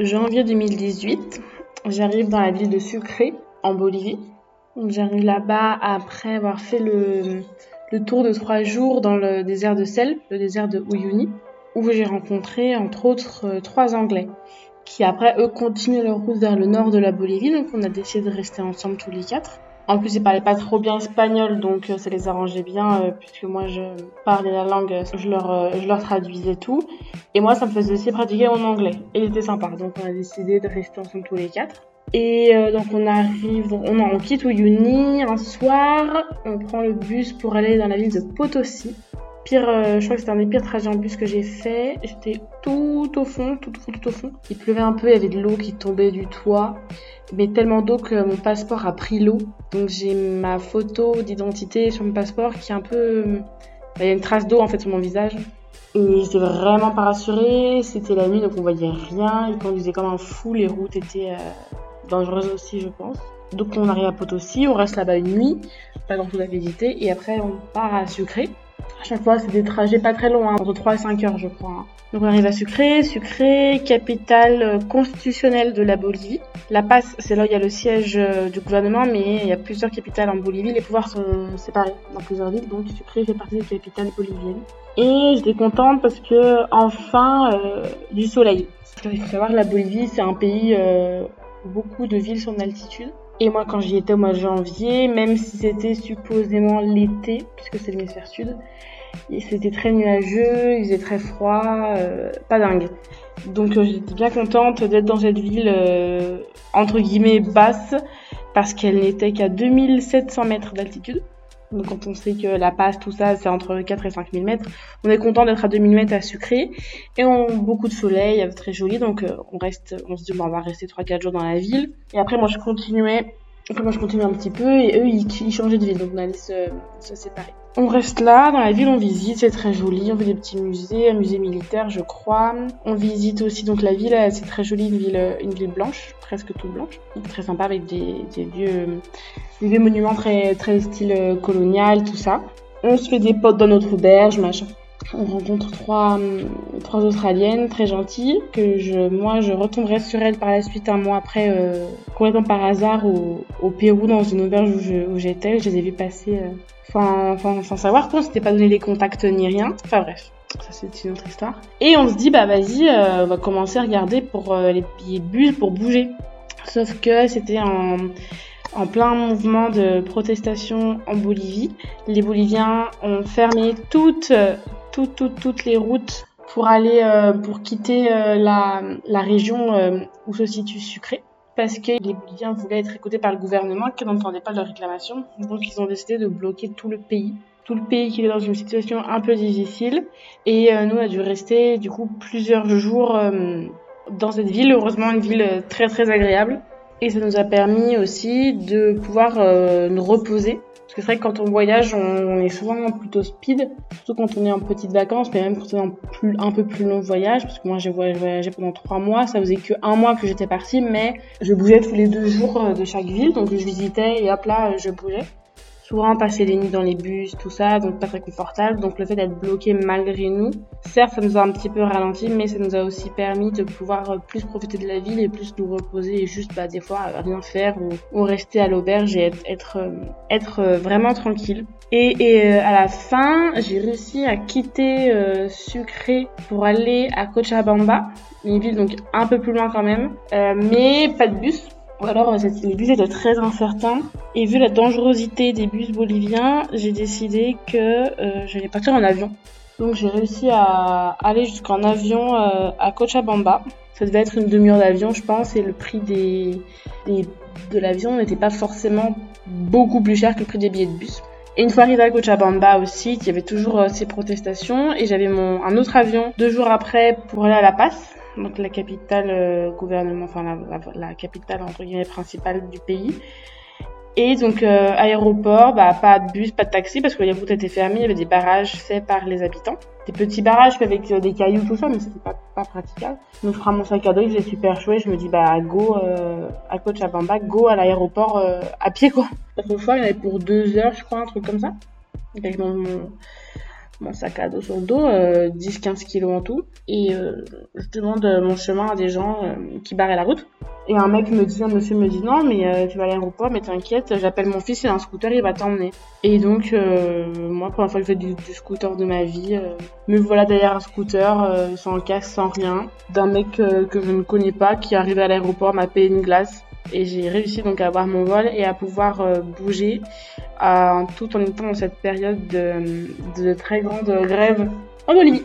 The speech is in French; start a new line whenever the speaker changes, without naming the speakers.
janvier 2018. J'arrive dans la ville de Sucre, en Bolivie. J'arrive là-bas après avoir fait le, le tour de trois jours dans le désert de sel, le désert de Uyuni, où j'ai rencontré entre autres euh, trois Anglais qui après eux continuent leur route vers le nord de la Bolivie, donc on a décidé de rester ensemble tous les quatre. En plus, ils parlaient pas trop bien espagnol, donc euh, ça les arrangeait bien, euh, puisque moi je parlais la langue, je leur, je leur traduisais tout. Et moi, ça me faisait aussi pratiquer en anglais. Et il était sympa, donc on a décidé de rester ensemble tous les quatre. Et euh, donc on arrive, on, on quitte Uyuni un soir, on prend le bus pour aller dans la ville de Potosi. Pire, euh, je crois que c'était un des pires trajets en bus que j'ai fait. J'étais tout au fond, tout au fond, tout au fond. Il pleuvait un peu, il y avait de l'eau qui tombait du toit, mais tellement d'eau que mon passeport a pris l'eau. Donc j'ai ma photo d'identité sur mon passeport qui est un peu, bah, il y a une trace d'eau en fait sur mon visage. Et j'étais vraiment pas rassurée. C'était la nuit, donc on voyait rien. Il conduisait comme un fou. Les routes étaient euh, dangereuse aussi, je pense. Donc on arrive à Potosi, on reste là-bas une nuit, pas dans toute la visiter, et après on part à Sucré. À chaque fois, c'est des trajets pas très longs, hein, entre 3 et 5 heures, je crois. Hein. Donc on arrive à Sucré, Sucré, capitale euh, constitutionnelle de la Bolivie. La Paz, c'est là où il y a le siège euh, du gouvernement, mais il y a plusieurs capitales en Bolivie. Les pouvoirs sont séparés dans plusieurs villes, donc Sucré fait partie des capitales boliviennes. Et j'étais contente parce que enfin euh, du soleil. Il faut savoir la Bolivie, c'est un pays euh, beaucoup de villes sont en altitude. Et moi, quand j'y étais au mois de janvier, même si c'était supposément l'été, puisque c'est l'hémisphère sud, c'était très nuageux, il faisait très froid, euh, pas dingue. Donc euh, j'étais bien contente d'être dans cette ville euh, entre guillemets basse, parce qu'elle n'était qu'à 2700 mètres d'altitude. Donc quand on sait que la passe, tout ça, c'est entre 4 et 5 000 mètres, on est content d'être à 2000 mètres à Sucré. Et on beaucoup de soleil, très joli, donc euh, on reste, on se dit bon, on va rester 3-4 jours dans la ville. Et après moi je continuais après, moi, je continuais un petit peu et eux, ils, changeaient de ville, donc on allait se, se, séparer. On reste là, dans la ville, on visite, c'est très joli, on fait des petits musées, un musée militaire, je crois. On visite aussi, donc la ville, c'est très joli, une ville, une ville blanche, presque toute blanche, très sympa avec vieux, des vieux monuments très, très style colonial, tout ça. On se fait des potes dans notre auberge, machin on rencontre trois, trois Australiennes très gentilles que je, moi je retomberai sur elles par la suite un mois après euh, complètement par hasard au, au, Pérou dans une auberge où j'étais. Je, les ai vues passer euh, sans, savoir qu'on s'était pas donné les contacts ni rien. Enfin bref. Ça c'est une autre histoire. Et on se dit bah vas-y, euh, on va commencer à regarder pour euh, les billets de bus pour bouger. Sauf que c'était en en plein mouvement de protestation en Bolivie. Les Boliviens ont fermé toutes, toutes, les routes pour aller, euh, pour quitter euh, la, la région euh, où se situe Sucré. Parce que les Boliviens voulaient être écoutés par le gouvernement qui n'entendait pas leurs réclamations. Donc ils ont décidé de bloquer tout le pays. Tout le pays qui est dans une situation un peu difficile. Et nous, on a dû rester du coup plusieurs jours dans cette ville. Heureusement, une ville très très agréable. Et ça nous a permis aussi de pouvoir nous reposer parce que c'est vrai que quand on voyage, on, est souvent plutôt speed, surtout quand on est en petites vacances, mais même quand on est en plus, un peu plus long voyage, parce que moi j'ai voyagé pendant trois mois, ça faisait que un mois que j'étais partie, mais je bougeais tous les deux jours euh, de chaque ville, donc je visitais et hop là, je bougeais souvent passer les nuits dans les bus, tout ça, donc pas très confortable. Donc le fait d'être bloqué malgré nous, certes ça nous a un petit peu ralenti, mais ça nous a aussi permis de pouvoir euh, plus profiter de la ville et plus nous reposer et juste bah, des fois rien faire ou, rester à l'auberge et être, être, euh, être euh, vraiment tranquille. Et, et à la fin, j'ai réussi à quitter euh, Sucré pour aller à Cochabamba, une ville donc un peu plus loin quand même, euh, mais pas de bus ou alors, les bus étaient très incertains. Et vu la dangerosité des bus boliviens, j'ai décidé que euh, j'allais partir en avion. Donc j'ai réussi à aller jusqu'en avion euh, à Cochabamba. Ça devait être une demi-heure d'avion, je pense, et le prix de l'avion n'était pas forcément beaucoup plus cher que le prix des billets de bus. Une fois arrivé à Cochabamba aussi, il y avait toujours euh, ces protestations, et j'avais mon un autre avion deux jours après pour aller à La Paz, donc la capitale euh, gouvernement, enfin la, la, capitale entre guillemets principale du pays. Et donc euh, aéroport, bah, pas de bus, pas de taxi parce que les routes étaient fermées, il y avait des barrages faits par les habitants. Des petits barrages avec euh, des cailloux, tout ça, mais c'était pas, pas praticable. Donc je prends mon sac à dos, faisait super chouette, je me dis bah go euh, à Cochabamba, go à l'aéroport euh, à pied quoi. Autrefois il y avait pour deux heures je crois, un truc comme ça. Sac à dos sur le dos, 10-15 kilos en tout. Et je demande mon chemin à des gens qui barraient la route. Et un mec me dit, un monsieur me dit non, mais euh, tu vas à l'aéroport, mais t'inquiète, j'appelle mon fils, il a un scooter, il va t'emmener. Et donc, euh, moi, première fois que je fais du, scooter de ma vie, euh, me voilà derrière un scooter, sans casque, sans rien, d'un mec que je ne connais pas, qui arrive à l'aéroport, m'a payé une glace. Et j'ai réussi donc à avoir mon vol et à pouvoir bouger, tout en étant dans cette période de, de très grande grève en Bolivie.